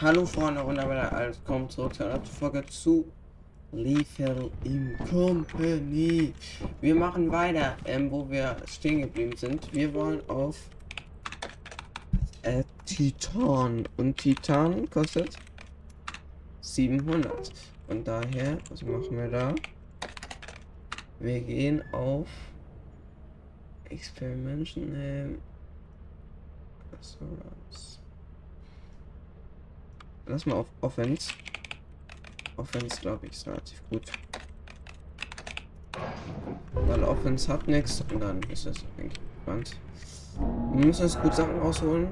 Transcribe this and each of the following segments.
Hallo Freunde und alles kommt zurück zu einer Folge zu Lethal in Company. Wir machen weiter, ähm, wo wir stehen geblieben sind. Wir wollen auf äh, Titan und Titan kostet 700 und daher, was machen wir da? Wir gehen auf Name. Assurance. Lass mal auf Offense. Offense, glaube ich, ist relativ gut. Weil Offense hat nichts und dann ist es eigentlich entspannt. Wir müssen uns gut Sachen rausholen.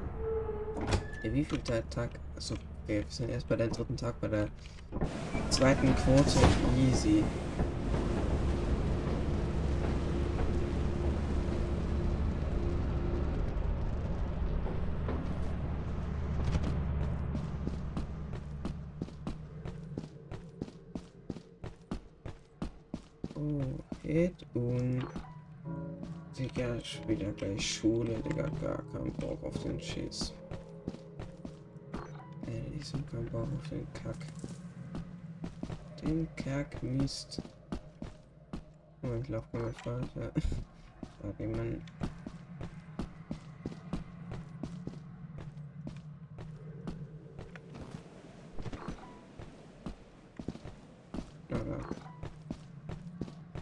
Ja, wie viel Tag? Achso, okay, wir sind erst bei der dritten Tag, bei der zweiten Quote. Easy. Schule, Digga, gar keinen Bock auf den Schieß. Ey, ich hab keinen Bock auf den Kack. Den Kack Mist. Ich lauf mal falsch, ja. Okay, man.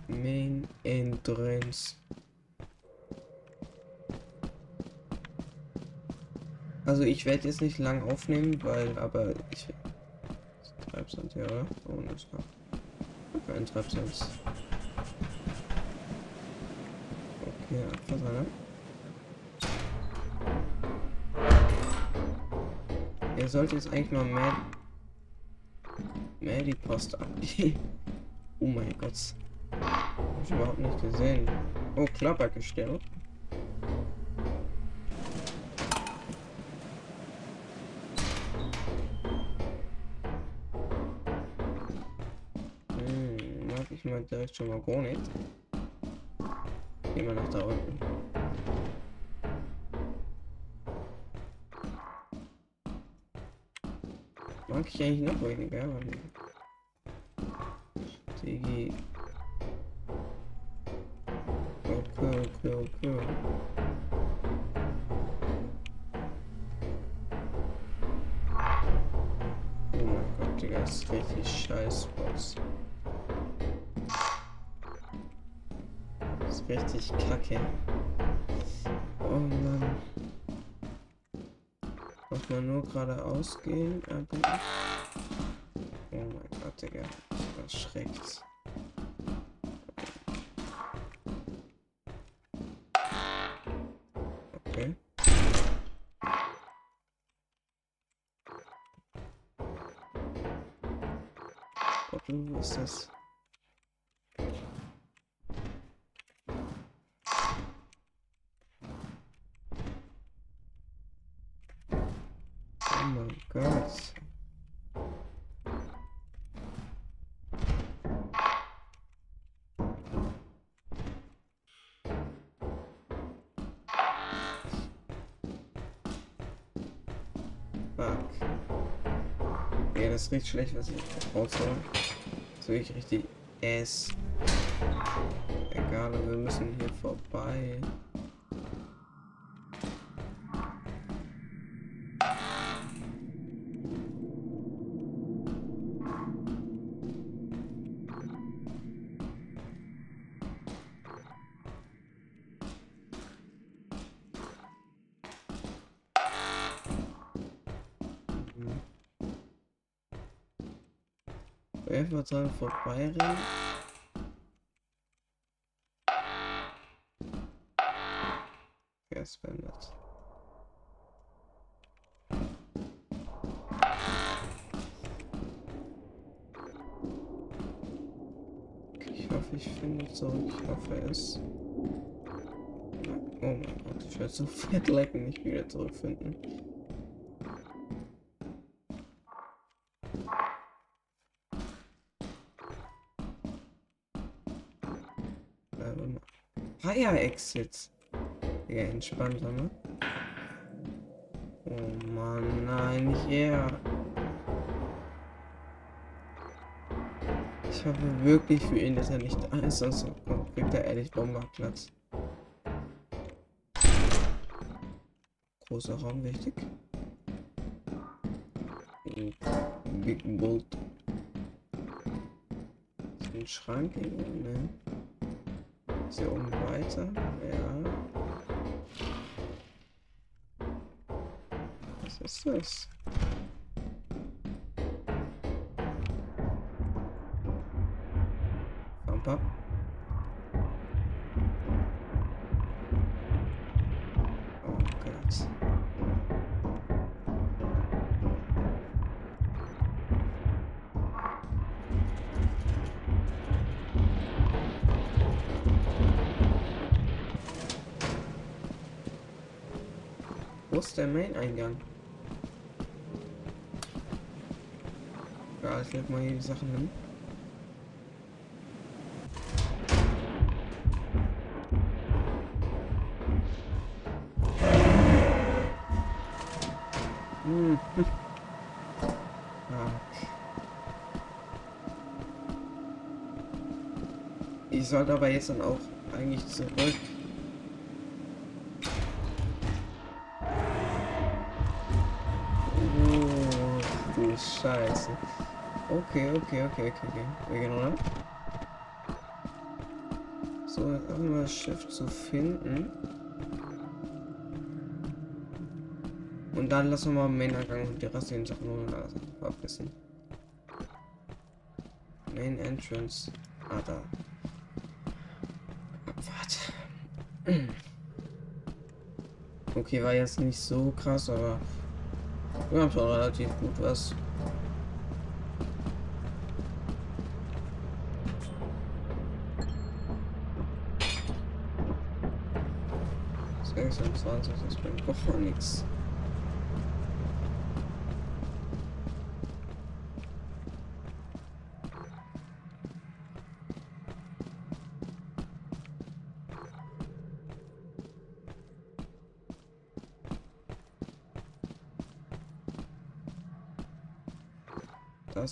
Main Entrance. Also ich werde jetzt nicht lang aufnehmen, weil aber ich Treibsand ja, oh das war kein Treibsand. Okay, Abfasser, Er sollte jetzt eigentlich mal mehr mehr die Post abgeben. oh mein Gott. Hab ich überhaupt nicht gesehen. Oh, Klappergestell. Hm, mag ich mal direkt schon mal gar nicht. Gehen wir nach da unten. Mag ich eigentlich noch weniger, weil Digi Okay, okay, okay. Oh mein Gott, Digga, ist richtig scheiß Boss. Richtig kacke. Oh Mann. Muss man nur geradeaus gehen, aber... Das riecht schlecht, was ich raushaue. Das ist wirklich richtig ass. Egal, wir müssen hier vorbei. Ich würde sagen, vorbeirennen. Ja, es nett. Ich hoffe, ich finde zurück. Ich hoffe es. Oh mein Gott, ich werde so fett lecken, nicht wieder zurückfinden. Fire-Exits. Digga, entspannter, ne? Oh Mann, nein, nicht er. Ich hoffe wirklich für ihn, dass er nicht da ist, sonst kriegt er ehrlich Bomberplatz. Großer Raum wichtig. Big Bolt. Ist ein Schrank irgendwo? Ne? Ist hier oben weiter? Ja. Was ist das? Bump der Main-Eingang? Ja, ich leg mal hier die Sachen hin. Hm. Ich sollte aber jetzt dann auch eigentlich zurück. Du Scheiße. Okay, okay, okay, okay, okay. Wir gehen runter. So, wir das Schiff zu finden. Und dann lassen wir mal Main Eingang und die restlichen Sachen nur lassen. Verbissen. Main Entrance. Ah, da. Warte. Okay, war jetzt nicht so krass, aber wir haben schon relativ gut was. Sechsundzwanzig, das bringt gar nichts.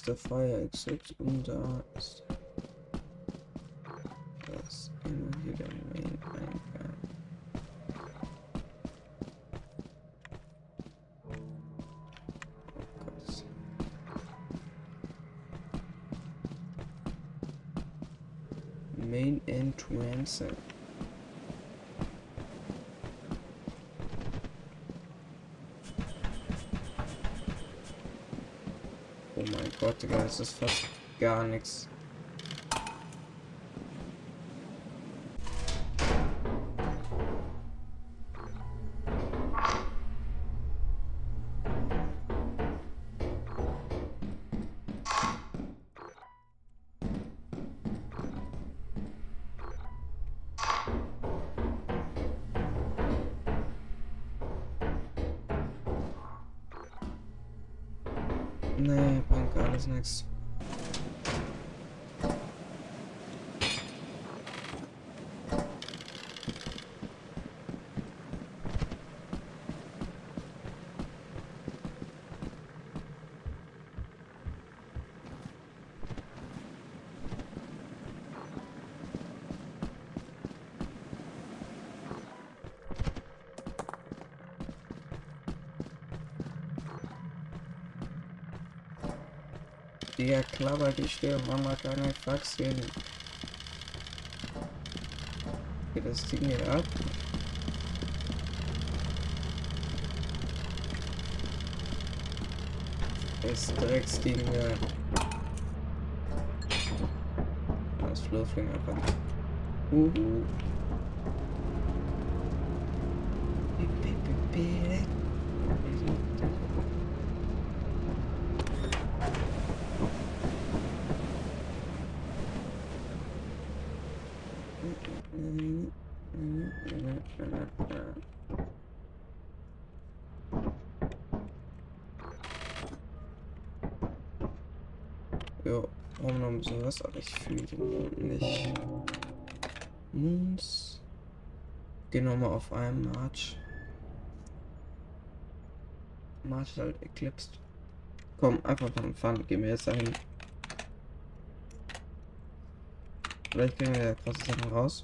Der Fire Exit und da ist das immer wieder Main Eingang. Oh Gott. Main Entrance. Digga, das ist fast gar nichts. Digga, klapper die Stirn, mach mal keine Faxien. Geht das Ding hier ab? Das Drecksding hier. Das Flurfling einfach. Uhu. Was, aber ich fühle den Mond nicht. Moons. Gehen wir mal auf einen March. March ist halt eclipsed. Komm, einfach mal Fun, gehen wir jetzt dahin. Vielleicht kriegen wir ja krasse Sachen raus.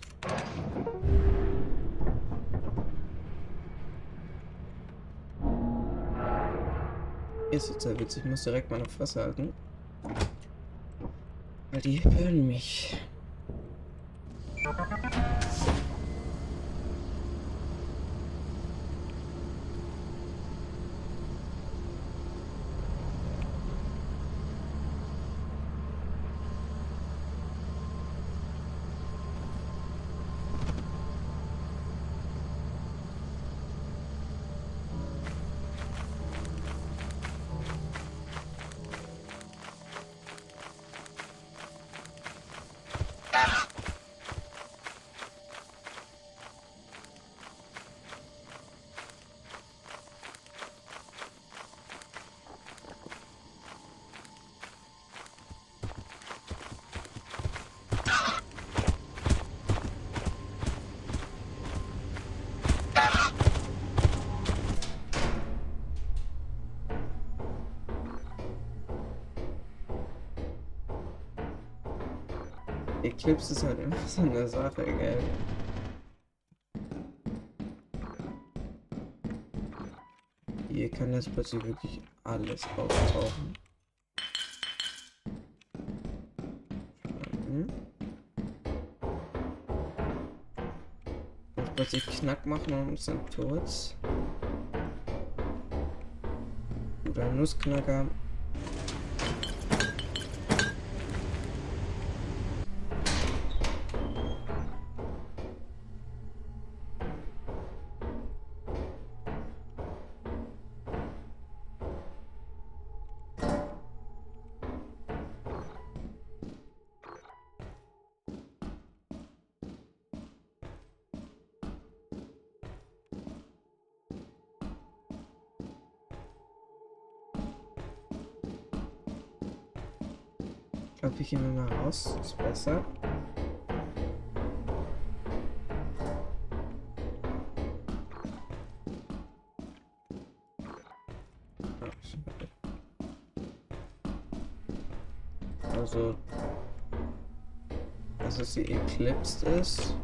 Ist jetzt sehr witzig, ich muss direkt meine Fresse halten. Die hören mich. Eclipse ist halt immer so eine Sache, gell? Hier kann jetzt plötzlich wirklich alles auftauchen. Mhm. plötzlich Knack machen und sind tot. Oder Nussknacker. Wir gehen mal raus. Ist besser. Also, dass es die Eclipsed ist,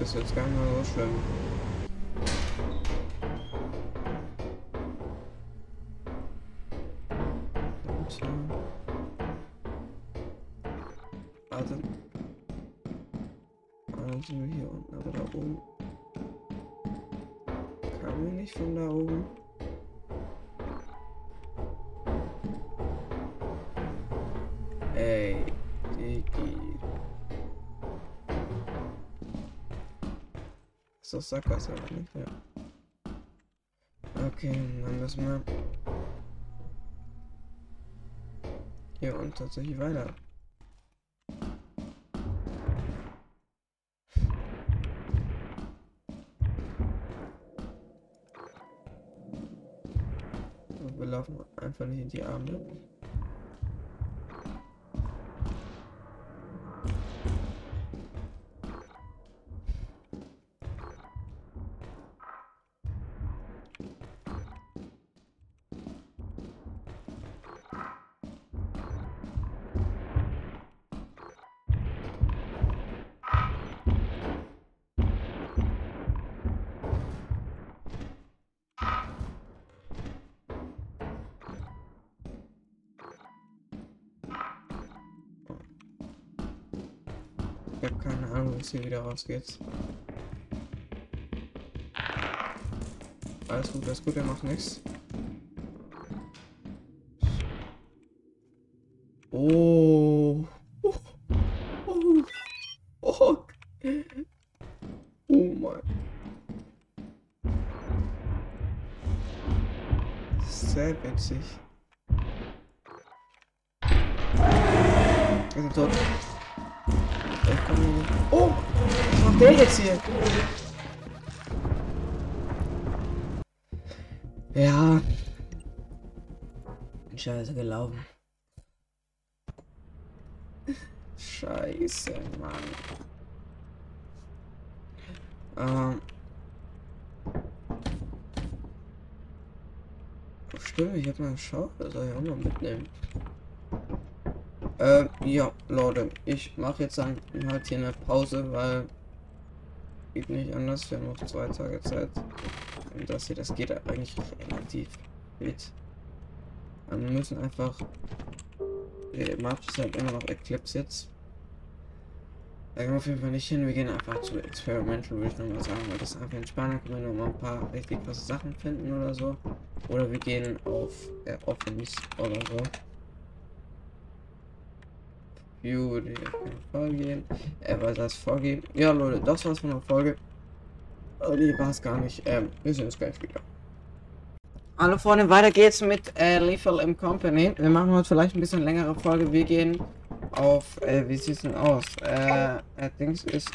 ist jetzt gar nicht mal so schlimm. Ey, Digi. Ist doch Sackgasse, oder nicht? Ja. Okay, dann müssen wir hier und tatsächlich weiter. Nicht in die Arme. Es hier wieder rausgeht. Alles gut, alles gut, er macht nichts. Oh. Oh. Oh. Oh. oh mein. Sehr witzig. Der jetzt hier? Ja. Scheiße gelaufen. Scheiße, Mann. Ähm. Stimmt, ich hab mal einen Schaufel, soll ich auch mal mitnehmen. Äh, ja, Leute, ich mache jetzt dann halt hier eine Pause, weil geht nicht anders. Wir haben noch zwei Tage Zeit. Und das hier, das geht eigentlich relativ spät. Wir müssen einfach. Der March ist halt immer noch Eclipse jetzt. Da gehen wir auf jeden Fall nicht hin. Wir gehen einfach zu Experimental, würde ich nochmal sagen, weil das ist einfach entspannend. Können wir noch mal ein paar richtig krasse Sachen finden oder so. Oder wir gehen auf äh, Offens oder so. View würde ich auf jeden Fall gehen. Äh, weil das vorgehen. Ja, Leute, das war's von der Folge. Oh, nee, war es gar nicht. Ähm, wir sehen uns gleich wieder. Hallo Freunde, weiter geht's mit äh, Lethal im Company. Wir machen heute vielleicht ein bisschen längere Folge. Wir gehen auf, äh, wie sieht's denn aus? Äh, Dings ist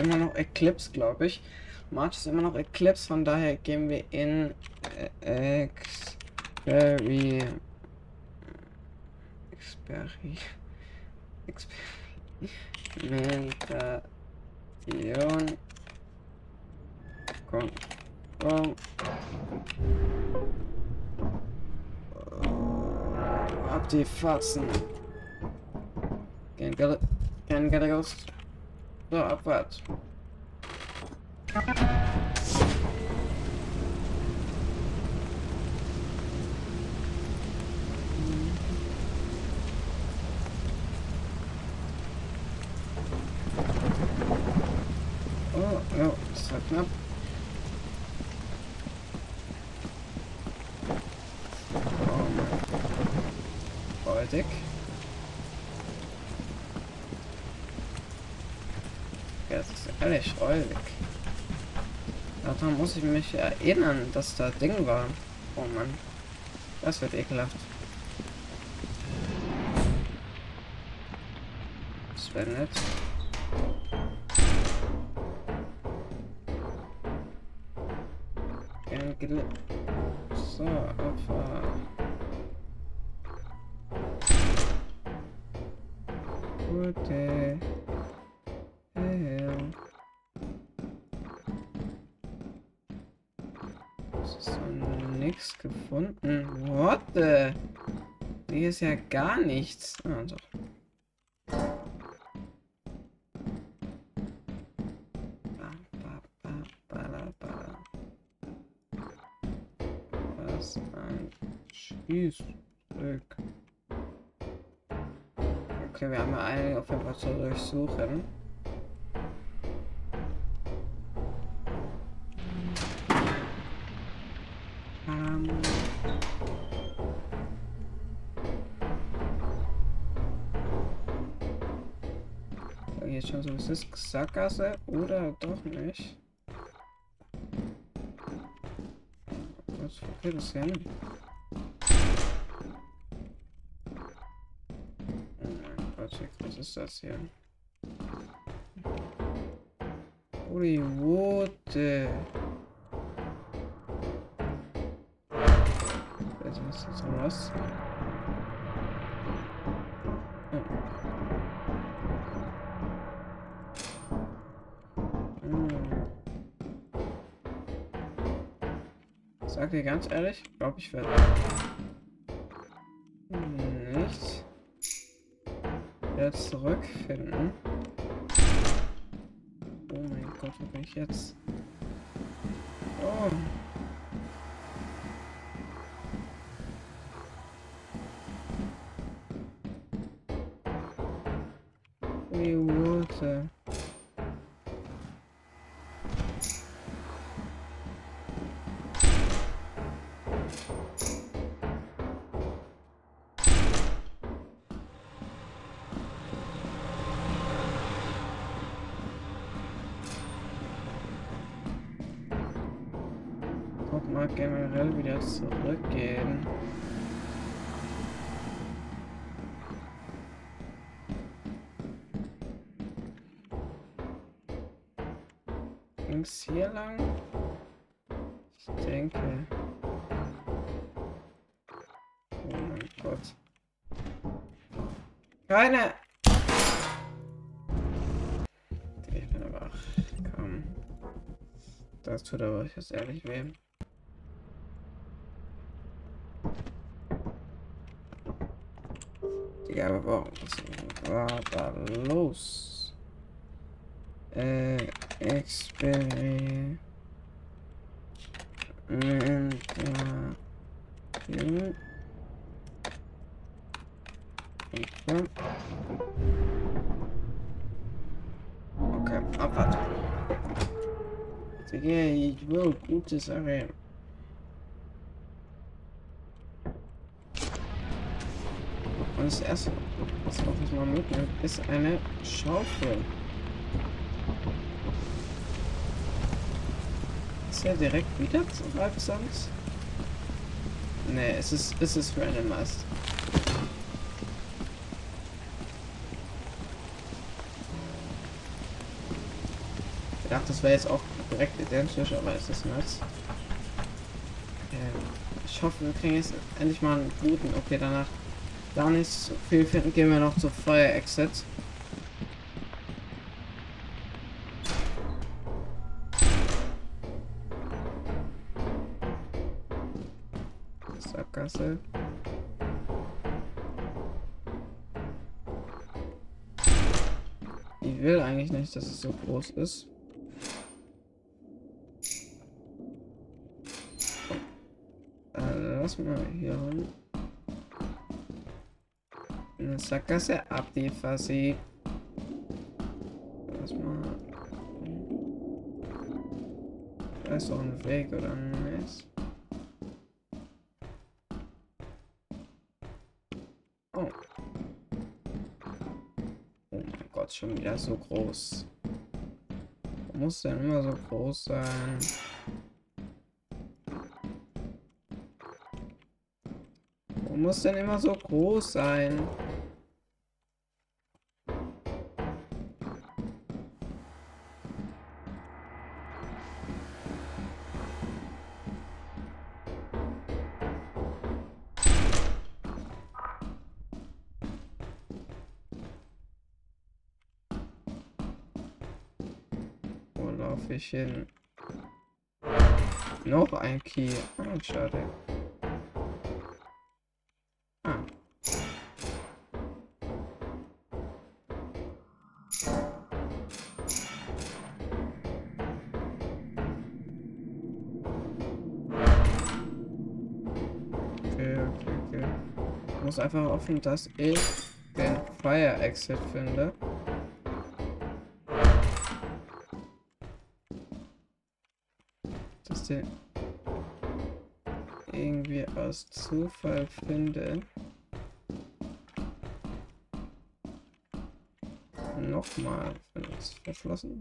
immer noch Eclipse, glaube ich. March ist immer noch Eclipse, von daher gehen wir in äh, Experi... Experi... Experimentation. Komm, komm. Ab die Fatzen. Kein Geld, kein Geld aus. So, abwärts. Oh, ja, das war knapp. Baltic. Ja, das ist ehrlich räudig. Daran muss ich mich erinnern, dass da Ding war. Oh Mann. Das wird ekelhaft. Das wäre nett. Ja gar nichts. Ah, doch. Was ein Schießstück. Okay, wir haben einige auf jeden Fall zu durchsuchen. So, Jetzt schon so, ist Sackgasse oder doch nicht? Was okay, das nicht. Oh was ist das hier? Holy Wote. Also was ist das dir ganz ehrlich, glaube ich werde nicht jetzt zurückfinden. Oh mein Gott, wo bin ich jetzt? Mal generell wieder zurückgehen. Ging's hier lang? Ich denke. Oh mein Gott. Keine! Ich bin aber. Komm. Das tut aber jetzt ehrlich weh. Digga, aber warum? Was war da los? Äh, Experiment. Okay, abwarten. Digga, ich will gute Sache. Und das erste, was auch mal mitnimmt, ist eine Schaufel. Ist er direkt wieder zu Halbsands? Ne, es ist, es ist randomized. Ich dachte, das wäre jetzt auch direkt identisch, aber es ist nicht. Ähm, ich hoffe, wir kriegen jetzt endlich mal einen guten. Okay, danach da nicht so viel gehen wir noch zu Fire Exit. Sackgasse. Ich will eigentlich nicht, dass es so groß ist. Äh, lass mal hier hin. Sackgasse ab, die Fassi. Lass mal. Da ist doch ein Weg, oder nicht? Oh. Oh mein Gott, schon wieder so groß. Muss denn immer so groß sein? Muss denn immer so groß sein? Ich hin? Noch ein Key. Ah, schade. Ah. Okay, okay, okay. Ich muss einfach hoffen, dass ich den Fire Exit finde. Den irgendwie aus Zufall finde. Nochmal, wenn es verschlossen.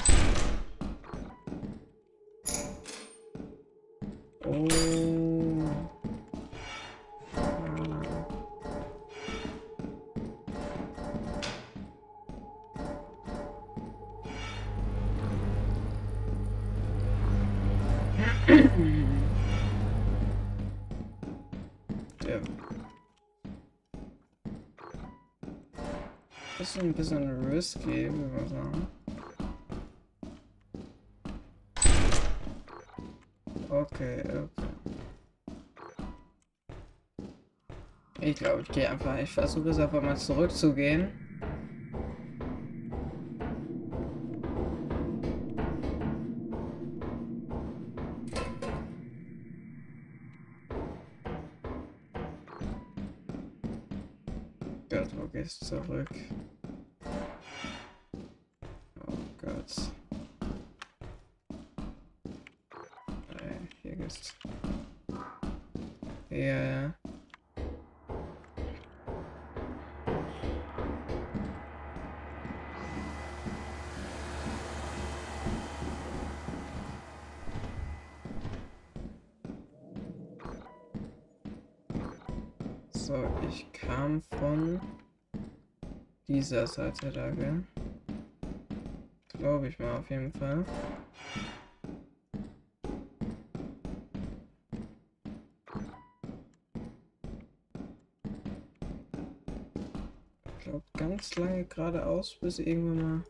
Oh. Ist ein bisschen risky, würde man sagen. Okay, okay. Ich glaube, ich gehe einfach, ich versuche es einfach mal zurückzugehen. So, ich kam von dieser Seite da, gell? Glaube ich mal auf jeden Fall. Ich glaube ganz lange geradeaus, bis irgendwann mal.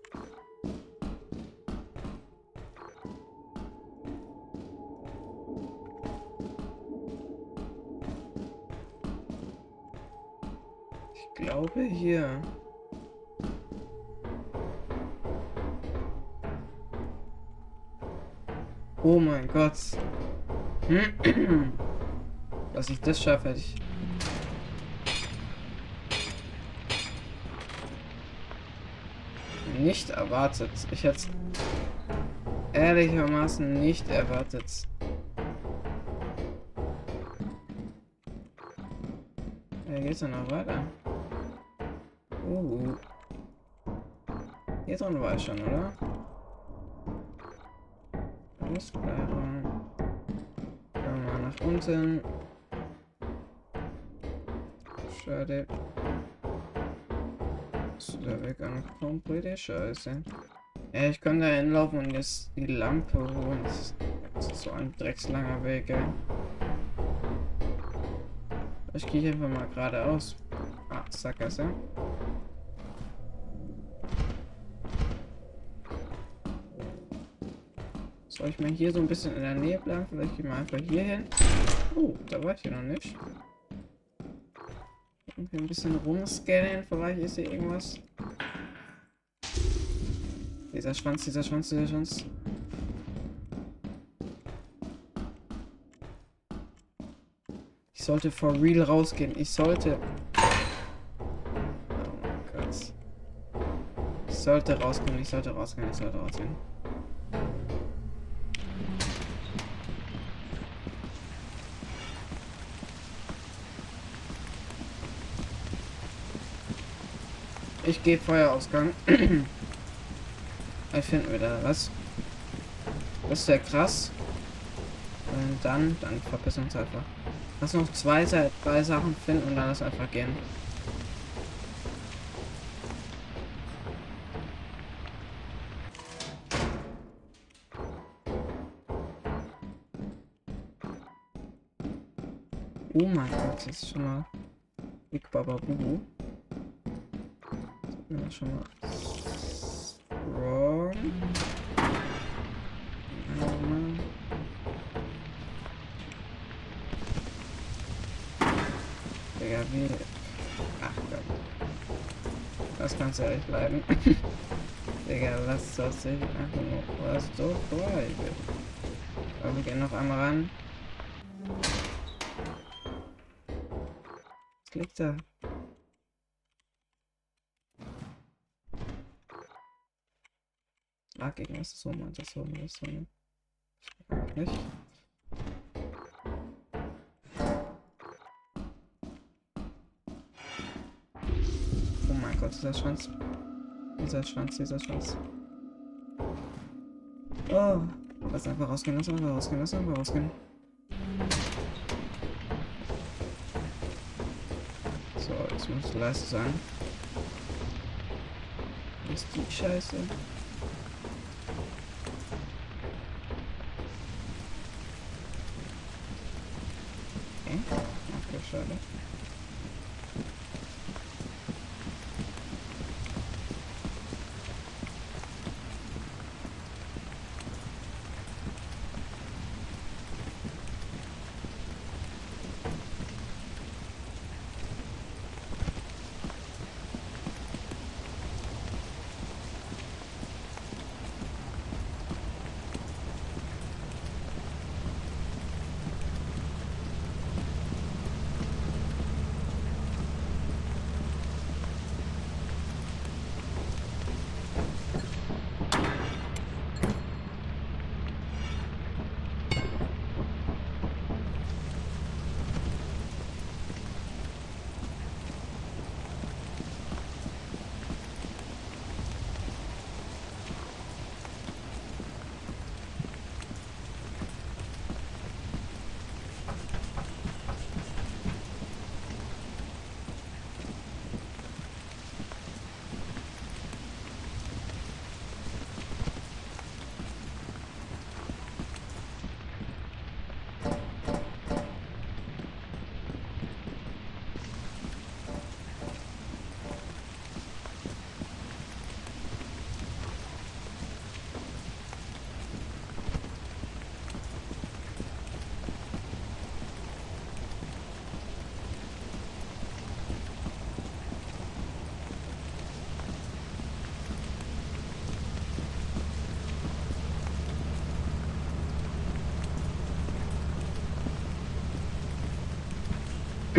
Gott. Dass ich das schaffe, hätte ich. Nicht erwartet. Ich hätte es ehrlichermaßen nicht erwartet. Ja, geht's dann noch weiter? Uh. Hier drin war ich schon, oder? Klar. Gehen wir mal nach unten. Schade. Ist der Weg angekommen? Blöde Scheiße. Ja, ich kann da hinlaufen und jetzt die Lampe holen. Das ist so ein dreckslanger Weg, ey. Ich gehe einfach mal geradeaus. Ah, Sackgasse. Soll ich mal hier so ein bisschen in der Nähe bleiben? Vielleicht gehen wir einfach hier hin. Oh, da war ich hier noch nicht. Irgendwie ein bisschen rumscannen. Vielleicht ist hier irgendwas. Dieser Schwanz, dieser Schwanz, dieser Schwanz. Ich sollte for real rausgehen. Ich sollte. Oh mein Gott. Ich sollte rausgehen, ich sollte rausgehen, ich sollte rausgehen. Ich gehe Feuerausgang. Ich finden wir da was. Das ist ja krass. Und dann, dann verpissen uns einfach. Lass noch zwei, drei Sachen finden und dann lass einfach gehen. Oh mein Gott, das ist schon mal Big Baba Bubu. Das schon mal wrong. Digga, wie. Ach Gott. Das kannst du ehrlich bleiben. Digga, lass das sich einfach nur. Was so bleiben. Aber wir gehen noch einmal ran. Was liegt da? Ah, gegen ist so, meint das so, das so, ne? Nicht. Oh mein Gott, dieser Schwanz. Dieser Schwanz, dieser Schwanz. Oh. Lass einfach rausgehen, lass einfach rausgehen, lass einfach rausgehen. So, jetzt muss leise sein. Was ist die Scheiße?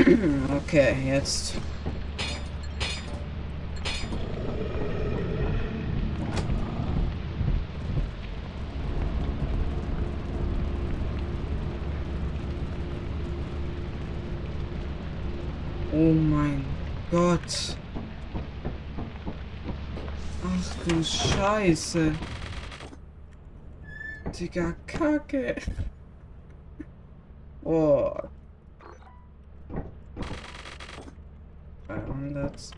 Okay, jetzt. Oh mein Gott. Ach du Scheiße. Digga, Kacke. Oh. 300,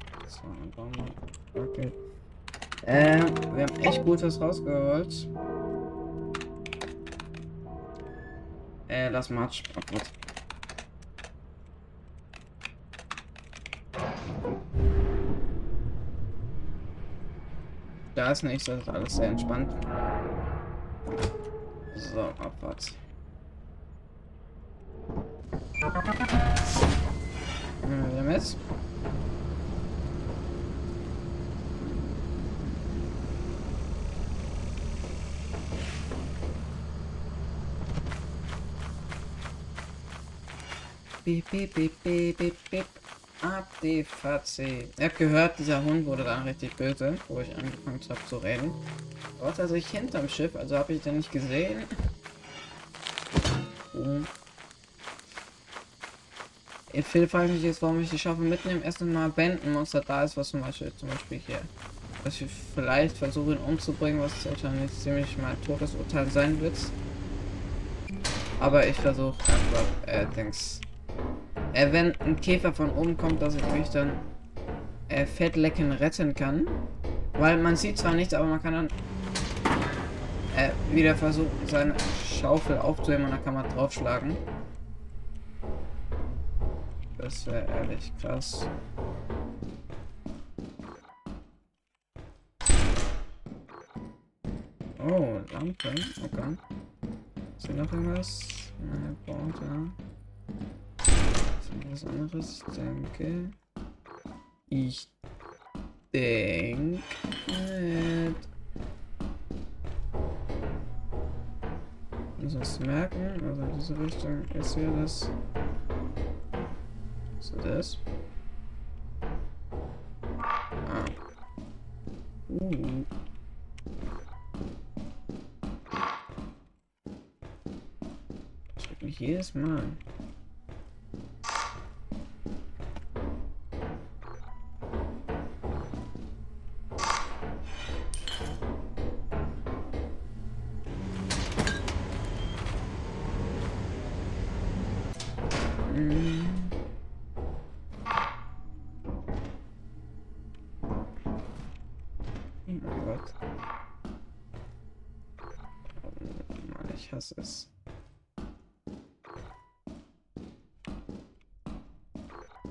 200, okay. Äh, wir haben echt gut was rausgeholt. Äh, lass. Oh Gott. Da ist nichts, das ist alles sehr entspannt. So, abwärts. Bip, bip, bip, bip, bip, die Fatze. Ihr habt gehört, dieser Hund wurde dann richtig böse, wo ich angefangen habe zu reden. Dort also ich hinterm Schiff, also habe ich den nicht gesehen. Oh. Ich will frage mich jetzt, warum ich die Schaufel mitnehmen. Erst mal beenden muss, da ist was zum Beispiel, zum Beispiel hier. Dass ich vielleicht versuche ihn umzubringen, was wahrscheinlich ziemlich mein Todesurteil sein wird. Aber ich versuche einfach, äh, Dings. Äh, wenn ein Käfer von oben kommt, dass ich mich dann äh, Fettlecken retten kann. Weil man sieht zwar nichts, aber man kann dann äh, wieder versuchen, seine Schaufel aufzuheben und dann kann man draufschlagen. Das wäre ehrlich krass. Oh, Lampe. Okay. Ist hier noch irgendwas? Nein, braucht ja. Irgendwas anderes? Ich denke. Ich denke. Nicht. Muss das merken? Also in diese Richtung ist hier das. So das. Ah. Uh. Das mich jedes Mal.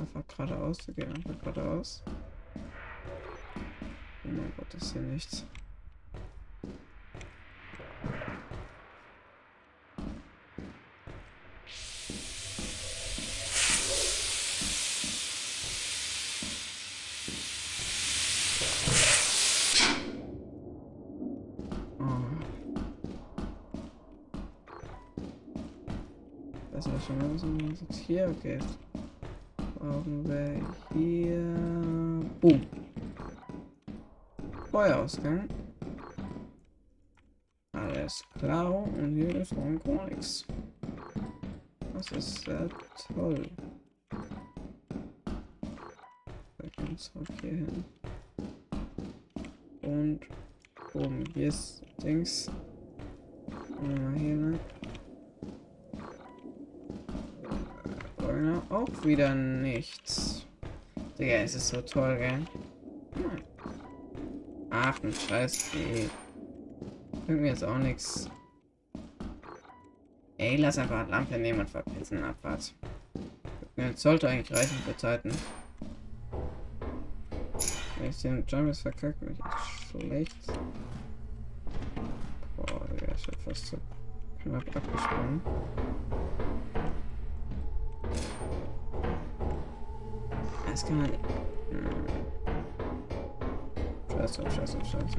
Einfach geradeaus zu gehen, einfach geradeaus. Oh mein Gott, ist hier nichts. Das war schon jetzt hier. Okay. Brauchen wir hier. Boom. Feuerausgang. Alles klar. Und hier ist noch gar nichts. Das ist sehr toll. Da kommt auch hier hin. Und oben hier ist Dings. Mal hier lang. Auch wieder nichts. Digga, es ist so toll, gell? Hm. Ach, ein Scheiß. Ey. Irgendwie jetzt auch nichts. Ey, lass einfach Lampe nehmen und verpissen. Abfahrt. Ja, sollte eigentlich reichen für Zeiten. Wenn ich den Jumpers verkackt, bin ich echt schlecht. Boah, Digga, ich hab fast so knapp abgesprungen. Das kann man. Hm. Scheiß drauf, scheiß drauf, scheiß.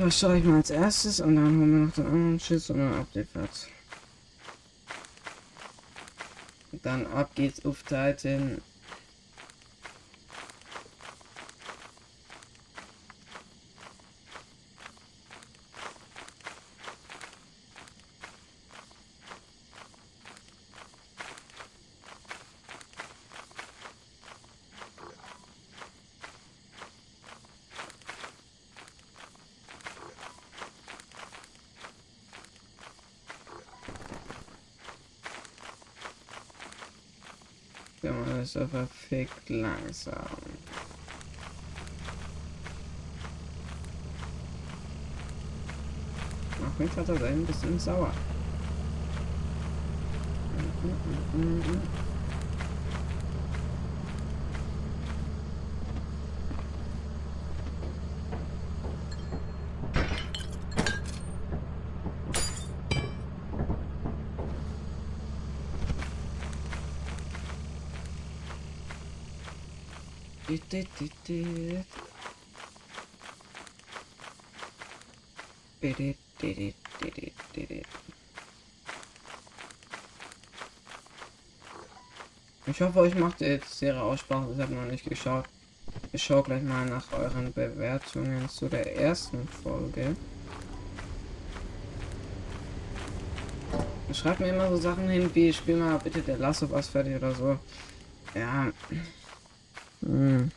Den verschaue ich mal als erstes und dann holen wir noch den anderen Schiss und dann Update-Platz. Dann ab geht's auf Titan. Der Mann ist so verfickt langsam. Auf mich hat er sein ein bisschen sauer. Ich hoffe, euch macht jetzt Serie Aussprache. Ich habe noch nicht geschaut. Ich schaue gleich mal nach euren Bewertungen zu der ersten Folge. Schreibt mir immer so Sachen hin, wie spiel mal bitte der Last Us fertig oder so. Ja. Hm.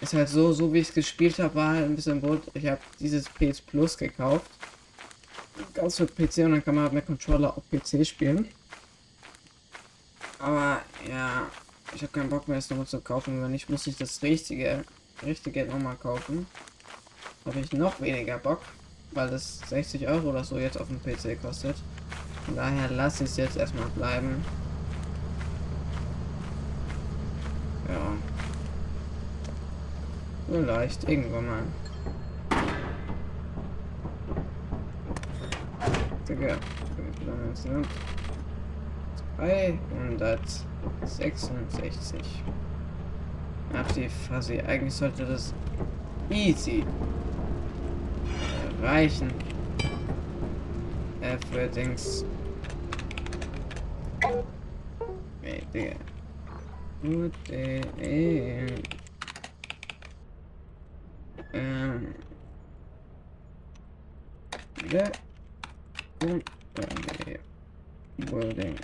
Ist halt so, so wie ich es gespielt habe, war halt ein bisschen gut. Ich habe dieses PS Plus gekauft. Ganz für PC und dann kann man halt mit Controller auf PC spielen. Aber ja, ich habe keinen Bock mehr, es nochmal zu kaufen. Wenn nicht, muss ich das richtige, richtige nochmal kaufen. Habe ich noch weniger Bock, weil das 60 Euro oder so jetzt auf dem PC kostet. Von daher lasse ich es jetzt erstmal bleiben. Ja. Vielleicht irgendwann mal. Digga. 366. Ach die Fuzzy. Eigentlich sollte das easy reichen. Äh, für Dings. Ey, Digga. Gut, äh, äh. Ähm. Der Company Building.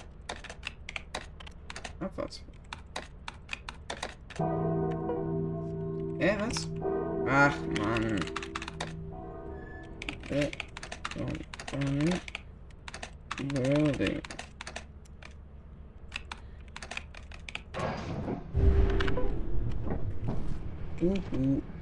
Abwärts. Äh, was? Ach, Mann. Der Company Building. Uhu. Gehen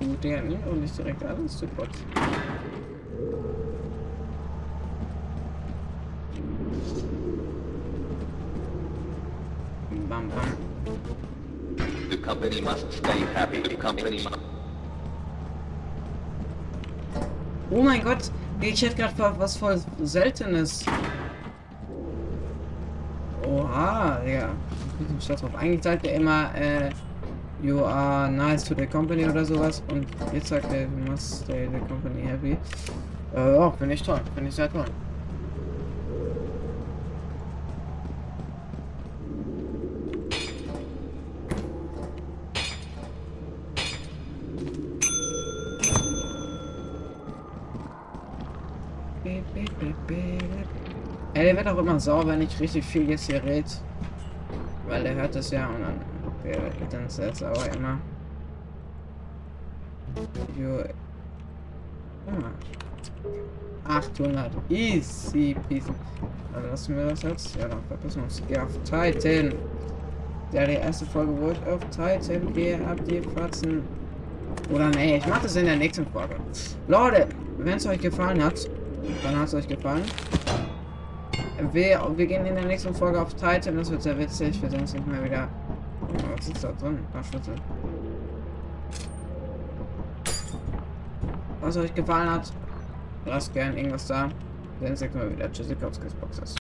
Wuhu, der nimmt auch nicht direkt alles zu Gott. Bam, bam. The company must stay happy. The company must. Oh mein Gott, ich hätte gerade was voll Seltenes. Oha, ja. Ich drauf. Eigentlich sagt er immer, äh, you are nice to the company oder sowas. Und jetzt sagt er, you must stay the company happy. Äh, ja, finde ich toll. Finde ich sehr toll. Ja, der wird auch immer sauer, wenn ich richtig viel jetzt hier red. Weil er hört das ja und dann der wird dann sehr sauer immer. Jo. Ah. 800. Easy peasy. Also lassen wir das jetzt. Ja, dann verpissen wir uns. Geh auf Titan. Ja, die erste Folge, wo ich auf Titan gehe, ab die Fatzen. Oder nee, ich mache das in der nächsten Folge. Leute, wenn es euch gefallen hat, dann hat es euch gefallen. Wir, wir gehen in der nächsten Folge auf Titan, das wird sehr witzig. Wir sehen uns nicht mehr wieder. Was ist da drin? Ach, Schlüssel. Was euch gefallen hat, lasst gerne irgendwas da. Wir sehen Mal wieder. Tschüssi, Boxes.